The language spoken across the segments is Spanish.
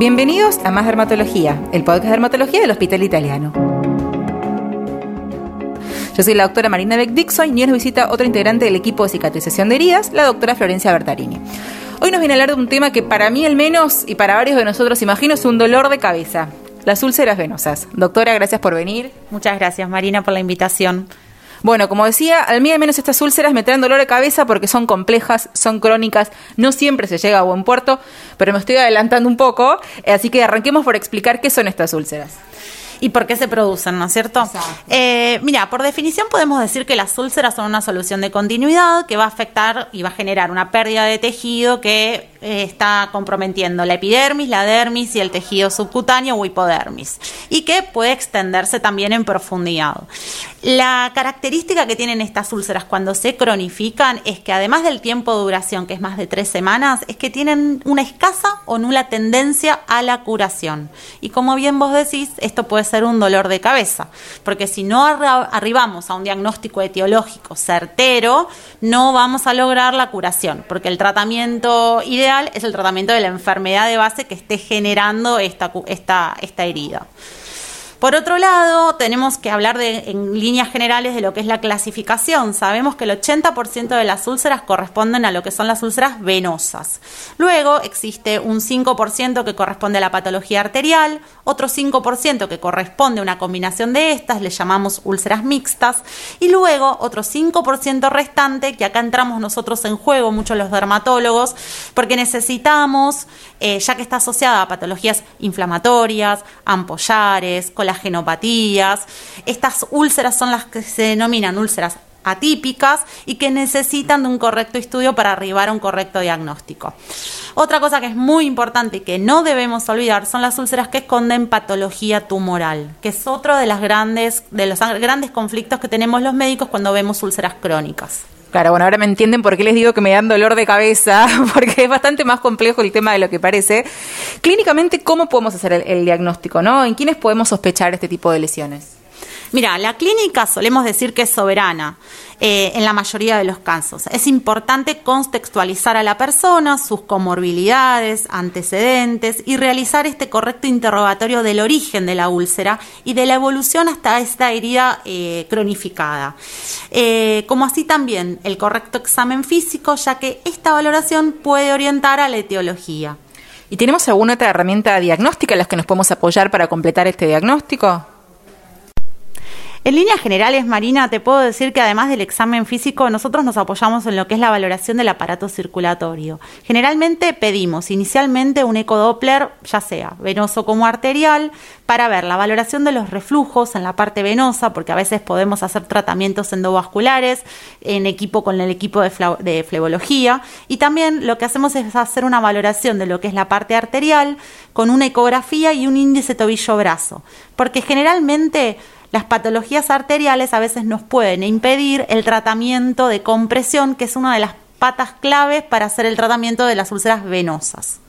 Bienvenidos a Más Dermatología, el podcast de dermatología del Hospital Italiano. Yo soy la doctora Marina Beck Dixon y hoy nos visita otro integrante del equipo de cicatrización de heridas, la doctora Florencia Bertarini. Hoy nos viene a hablar de un tema que para mí al menos y para varios de nosotros imagino es un dolor de cabeza, las úlceras venosas. Doctora, gracias por venir. Muchas gracias Marina por la invitación. Bueno, como decía, al mí al menos estas úlceras me traen dolor de cabeza porque son complejas, son crónicas, no siempre se llega a buen puerto, pero me estoy adelantando un poco, así que arranquemos por explicar qué son estas úlceras y por qué se producen, ¿no es cierto? Eh, mira, por definición podemos decir que las úlceras son una solución de continuidad que va a afectar y va a generar una pérdida de tejido que eh, está comprometiendo la epidermis, la dermis y el tejido subcutáneo o hipodermis y que puede extenderse también en profundidad. La característica que tienen estas úlceras cuando se cronifican es que además del tiempo de duración, que es más de tres semanas, es que tienen una escasa o nula tendencia a la curación. Y como bien vos decís, esto puede ser un dolor de cabeza, porque si no arribamos a un diagnóstico etiológico certero, no vamos a lograr la curación, porque el tratamiento ideal es el tratamiento de la enfermedad de base que esté generando esta, esta, esta herida. Por otro lado, tenemos que hablar de, en líneas generales de lo que es la clasificación. Sabemos que el 80% de las úlceras corresponden a lo que son las úlceras venosas. Luego existe un 5% que corresponde a la patología arterial, otro 5% que corresponde a una combinación de estas, le llamamos úlceras mixtas, y luego otro 5% restante, que acá entramos nosotros en juego, muchos los dermatólogos, porque necesitamos, eh, ya que está asociada a patologías inflamatorias, ampollares, genopatías. Estas úlceras son las que se denominan úlceras atípicas y que necesitan de un correcto estudio para arribar a un correcto diagnóstico. Otra cosa que es muy importante y que no debemos olvidar son las úlceras que esconden patología tumoral, que es otro de, las grandes, de los grandes conflictos que tenemos los médicos cuando vemos úlceras crónicas. Claro, bueno, ahora me entienden por qué les digo que me dan dolor de cabeza, porque es bastante más complejo el tema de lo que parece. Clínicamente, ¿cómo podemos hacer el, diagnóstico, no? ¿En quiénes podemos sospechar este tipo de lesiones? Mira, la clínica solemos decir que es soberana eh, en la mayoría de los casos. Es importante contextualizar a la persona, sus comorbilidades, antecedentes y realizar este correcto interrogatorio del origen de la úlcera y de la evolución hasta esta herida eh, cronificada. Eh, como así también el correcto examen físico, ya que esta valoración puede orientar a la etiología. ¿Y tenemos alguna otra herramienta diagnóstica en la que nos podemos apoyar para completar este diagnóstico? En líneas generales, Marina, te puedo decir que además del examen físico, nosotros nos apoyamos en lo que es la valoración del aparato circulatorio. Generalmente pedimos inicialmente un ecodoppler, ya sea venoso como arterial, para ver la valoración de los reflujos en la parte venosa, porque a veces podemos hacer tratamientos endovasculares en equipo con el equipo de, de flebología. Y también lo que hacemos es hacer una valoración de lo que es la parte arterial con una ecografía y un índice tobillo-brazo. Porque generalmente las patologías arteriales a veces nos pueden impedir el tratamiento de compresión, que es una de las patas claves para hacer el tratamiento de las úlceras venosas.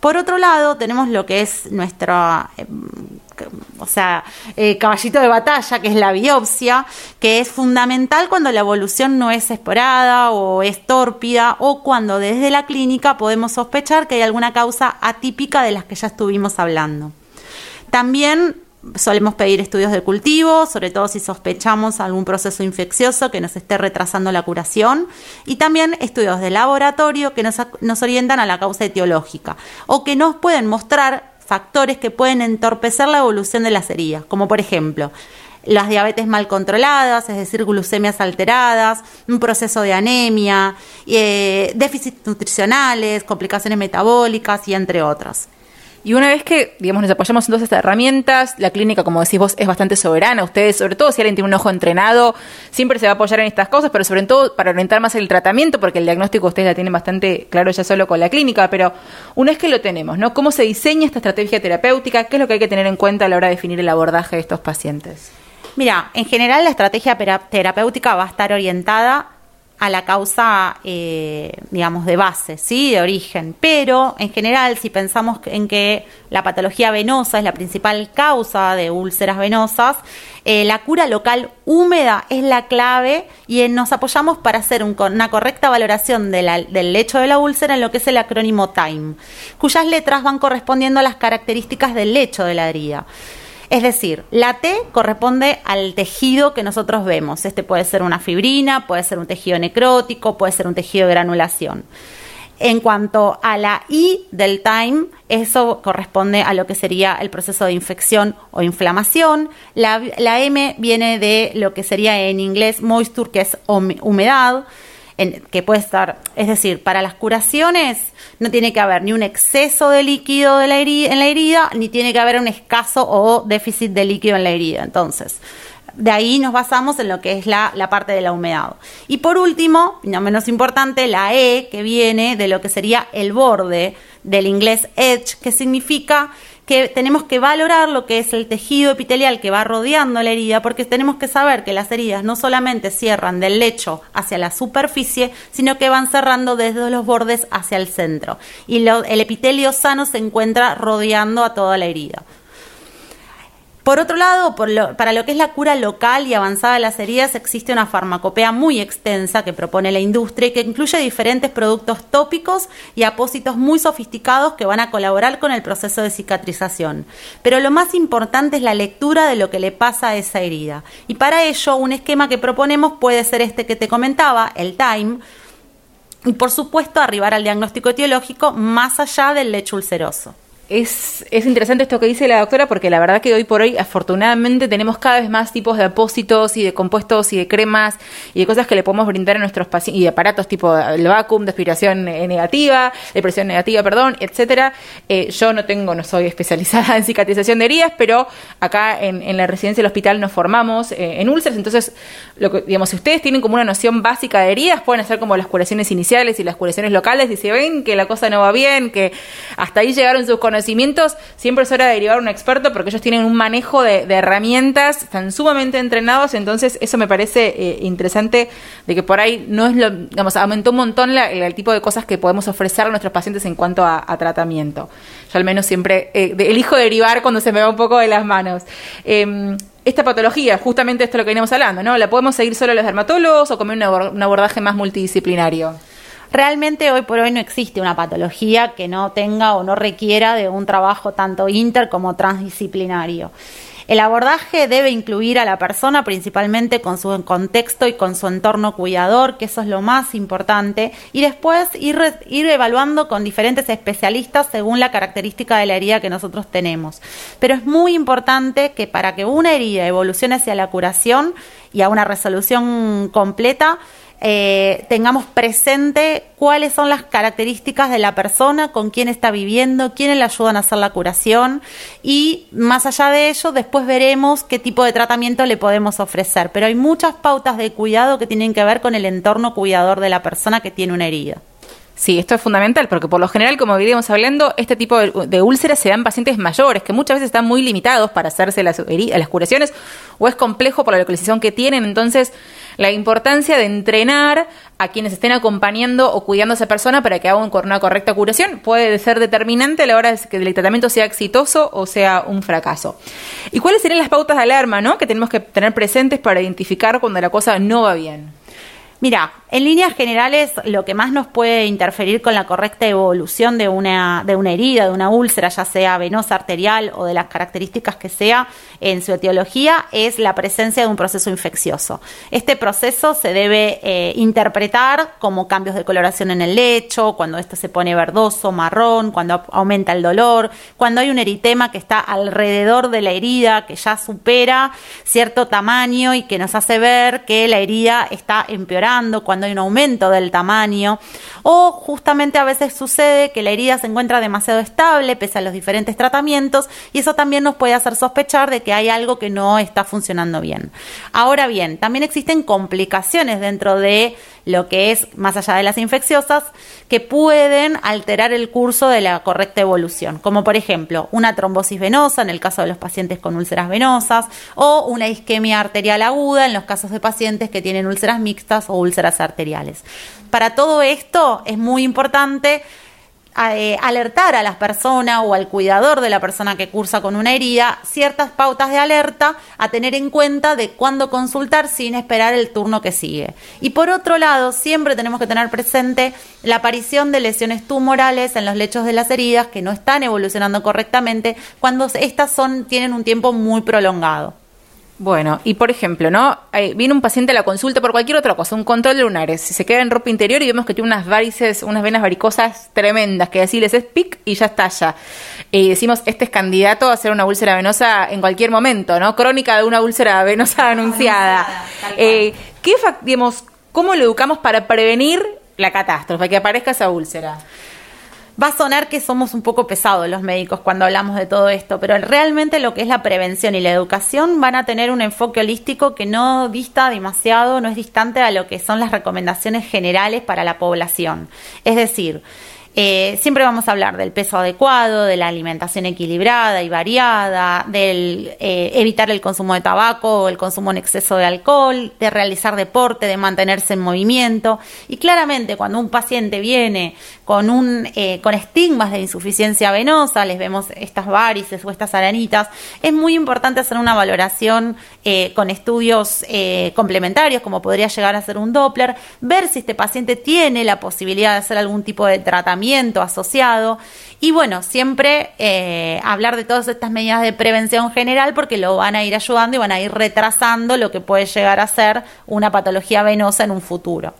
Por otro lado, tenemos lo que es nuestro, eh, o sea, eh, caballito de batalla, que es la biopsia, que es fundamental cuando la evolución no es esporada o es tórpida o cuando desde la clínica podemos sospechar que hay alguna causa atípica de las que ya estuvimos hablando. También solemos pedir estudios de cultivo, sobre todo si sospechamos algún proceso infeccioso que nos esté retrasando la curación, y también estudios de laboratorio que nos, orientan a la causa etiológica o que nos pueden mostrar factores que pueden entorpecer la evolución de las heridas, como por ejemplo las diabetes mal controladas, es decir, glucemias alteradas, un proceso de anemia, eh, déficits nutricionales, complicaciones metabólicas y entre otras. Y una vez que, digamos, nos apoyamos en todas estas herramientas, la clínica, como decís vos, es bastante soberana. Ustedes, sobre todo si alguien tiene un ojo entrenado, siempre se va a apoyar en estas cosas, pero sobre todo para orientar más el tratamiento, porque el diagnóstico ustedes la tienen bastante claro ya solo con la clínica. Pero una vez que lo tenemos, ¿no? ¿Cómo se diseña esta estrategia terapéutica? ¿Qué es lo que hay que tener en cuenta a la hora de definir el abordaje de estos pacientes? Mira, en general la estrategia terapéutica va a estar orientada a la causa, eh, digamos, de base, ¿sí? De origen. Pero, en general, si pensamos en que la patología venosa es la principal causa de úlceras venosas, eh, la cura local húmeda es la clave y nos apoyamos para hacer una correcta valoración del lecho de la úlcera en lo que es el acrónimo TIME, cuyas letras van correspondiendo a las características del lecho de la herida. Es decir, la T corresponde al tejido que nosotros vemos. Este puede ser una fibrina, puede ser un tejido necrótico, puede ser un tejido de granulación. En cuanto a la I del time, eso corresponde a lo que sería el proceso de infección o inflamación. La, M viene de lo que sería en inglés moisture, que es humedad, que puede estar, es decir, para las curaciones no tiene que haber ni un exceso de líquido en la herida, ni tiene que haber un escaso o déficit de líquido en la herida. Entonces, de ahí nos basamos en lo que es la, la, parte de la humedad. Y por último, no menos importante, la E, que viene de lo que sería el borde del inglés edge, que significa que tenemos que valorar lo que es el tejido epitelial que va rodeando la herida, porque tenemos que saber que las heridas no solamente cierran del lecho hacia la superficie, sino que van cerrando desde los bordes hacia el centro. Y el epitelio sano se encuentra rodeando a toda la herida. Por otro lado, para lo que es la cura local y avanzada de las heridas, existe una farmacopea muy extensa que propone la industria y que incluye diferentes productos tópicos y apósitos muy sofisticados que van a colaborar con el proceso de cicatrización. Pero lo más importante es la lectura de lo que le pasa a esa herida. Y para ello, un esquema que proponemos puede ser este que te comentaba, el TIME, y por supuesto arribar al diagnóstico etiológico más allá del lecho ulceroso. Es, es, interesante esto que dice la doctora porque la verdad que hoy por hoy afortunadamente tenemos cada vez más tipos de apósitos y de compuestos y de cremas y de cosas que le podemos brindar a nuestros pacientes y de aparatos tipo el vacuum de aspiración eh, negativa, de presión negativa, perdón, etcétera. Eh, yo no tengo, no soy especializada en cicatrización de heridas, pero acá en, en la residencia del hospital nos formamos eh, en úlceras, entonces lo que, digamos, si ustedes tienen como una noción básica de heridas, pueden hacer como las curaciones iniciales y las curaciones locales y si ven que la cosa no va bien, que hasta ahí llegaron sus conocimientos conocimientos, siempre es hora de derivar a un experto porque ellos tienen un manejo de, herramientas, están sumamente entrenados, entonces eso me parece eh, interesante de que por ahí no es lo, digamos, aumentó un montón el tipo de cosas que podemos ofrecer a nuestros pacientes en cuanto a, tratamiento. Yo al menos siempre eh, elijo derivar cuando se me va un poco de las manos. Em, esta patología, justamente esto es lo que venimos hablando, ¿no? ¿La podemos seguir solo los dermatólogos o comer un abordaje más multidisciplinario? Realmente hoy por hoy no existe una patología que no tenga o no requiera de un trabajo tanto inter como transdisciplinario. El abordaje debe incluir a la persona principalmente con su contexto y con su entorno cuidador, que eso es lo más importante, y después ir, ir evaluando con diferentes especialistas según la característica de la herida que nosotros tenemos. Pero es muy importante que para que una herida evolucione hacia la curación y a una resolución completa, eh, tengamos presente cuáles son las características de la persona, con quién está viviendo, quiénes le ayudan a hacer la curación y más allá de ello después veremos qué tipo de tratamiento le podemos ofrecer. Pero hay muchas pautas de cuidado que tienen que ver con el entorno cuidador de la persona que tiene una herida. Sí, esto es fundamental porque por lo general, como veníamos hablando, este tipo de, úlceras se dan en pacientes mayores que muchas veces están muy limitados para hacerse las, las curaciones o es complejo por la localización que tienen. Entonces, la importancia de entrenar a quienes estén acompañando o cuidando a esa persona para que hagan una correcta curación puede ser determinante a la hora de que el tratamiento sea exitoso o sea un fracaso. ¿Y cuáles serían las pautas de alarma ¿no? que tenemos que tener presentes para identificar cuando la cosa no va bien? Mira, en líneas generales, lo que más nos puede interferir con la correcta evolución de una, de una herida, de una úlcera, ya sea venosa, arterial o de las características que sea en su etiología, es la presencia de un proceso infeccioso. Este proceso se debe eh, interpretar como cambios de coloración en el lecho, cuando esto se pone verdoso, marrón, cuando aumenta el dolor, cuando hay un eritema que está alrededor de la herida, que ya supera cierto tamaño y que nos hace ver que la herida está empeorando, cuando hay un aumento del tamaño, o justamente a veces sucede que la herida se encuentra demasiado estable pese a los diferentes tratamientos y eso también nos puede hacer sospechar de que hay algo que no está funcionando bien. Ahora bien, también existen complicaciones dentro de lo que es más allá de las infecciosas, que pueden alterar el curso de la correcta evolución, como por ejemplo una trombosis venosa en el caso de los pacientes con úlceras venosas o una isquemia arterial aguda en los casos de pacientes que tienen úlceras mixtas o úlceras arteriales. Para todo esto es muy importante eh, alertar a las personas o al cuidador de la persona que cursa con una herida ciertas pautas de alerta a tener en cuenta de cuándo consultar sin esperar el turno que sigue. Y por otro lado, siempre tenemos que tener presente la aparición de lesiones tumorales en los lechos de las heridas que no están evolucionando correctamente cuando estas son, tienen un tiempo muy prolongado. Bueno, y por ejemplo, ¿no? viene un paciente a la consulta por cualquier otra cosa, un control de lunares, si se queda en ropa interior y vemos que tiene unas varices, unas venas varicosas tremendas, que decirles es pic y ya está ya. Y decimos, este es candidato a hacer una úlcera venosa en cualquier momento, ¿no? Crónica de una úlcera venosa anunciada. Eh, ¿Qué, digamos, cómo lo educamos para prevenir la catástrofe, que aparezca esa úlcera? Va a sonar que somos un poco pesados los médicos cuando hablamos de todo esto, pero realmente lo que es la prevención y la educación van a tener un enfoque holístico que no dista demasiado, no es distante a lo que son las recomendaciones generales para la población. Es decir, eh, siempre vamos a hablar del peso adecuado, de la alimentación equilibrada y variada, del eh, evitar el consumo de tabaco o el consumo en exceso de alcohol, de realizar deporte, de mantenerse en movimiento. Y claramente cuando un paciente viene con, un, eh, con estigmas de insuficiencia venosa, les vemos estas varices o estas aranitas, es muy importante hacer una valoración con estudios complementarios, como podría llegar a ser un Doppler, ver si este paciente tiene la posibilidad de hacer algún tipo de tratamiento asociado. Y bueno, siempre eh, hablar de todas estas medidas de prevención general porque lo van a ir ayudando y van a ir retrasando lo que puede llegar a ser una patología venosa en un futuro.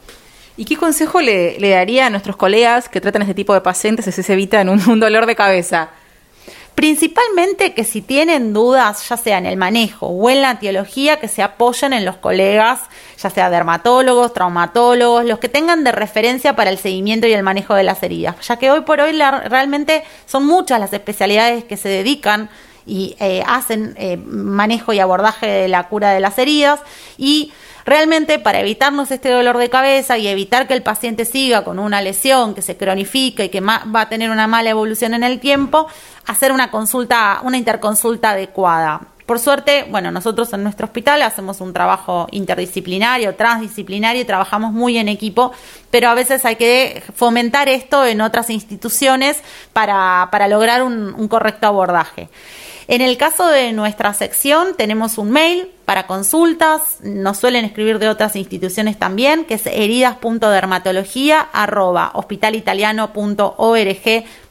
¿Y qué consejo le, daría a nuestros colegas que tratan este tipo de pacientes si se evitan un dolor de cabeza? Principalmente que si tienen dudas, ya sea en el manejo o en la teología, que se apoyen en los colegas, ya sea dermatólogos, traumatólogos, los que tengan de referencia para el seguimiento y el manejo de las heridas, ya que hoy por hoy realmente son muchas las especialidades que se dedican y eh, hacen eh, manejo y abordaje de la cura de las heridas y realmente para evitarnos este dolor de cabeza y evitar que el paciente siga con una lesión que se cronifique y que va a tener una mala evolución en el tiempo, hacer una consulta, una interconsulta adecuada. Por suerte, bueno, nosotros en nuestro hospital hacemos un trabajo interdisciplinario, transdisciplinario y trabajamos muy en equipo, pero a veces hay que fomentar esto en otras instituciones para, para lograr un, un correcto abordaje. En el caso de nuestra sección tenemos un mail para consultas, nos suelen escribir de otras instituciones también, que es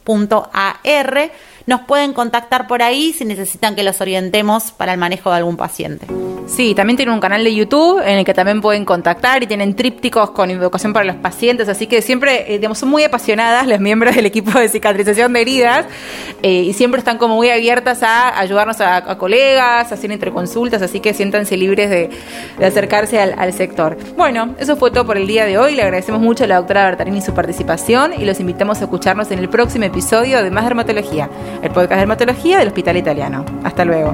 heridas.dermatología.hospitalitaliano.org.ar nos pueden contactar por ahí si necesitan que los orientemos para el manejo de algún paciente. Sí, también tienen un canal de YouTube en el que también pueden contactar y tienen trípticos con educación para los pacientes, así que siempre, eh, digamos, son muy apasionadas las miembros del equipo de cicatrización de heridas eh, y siempre están como muy abiertas a ayudarnos a, colegas, a hacer interconsultas, así que siéntanse libres de, acercarse al, sector. Bueno, eso fue todo por el día de hoy. Le agradecemos mucho a la doctora Bertarini su participación y los invitamos a escucharnos en el próximo episodio de Más Dermatología el podcast de dermatología del Hospital Italiano. Hasta luego.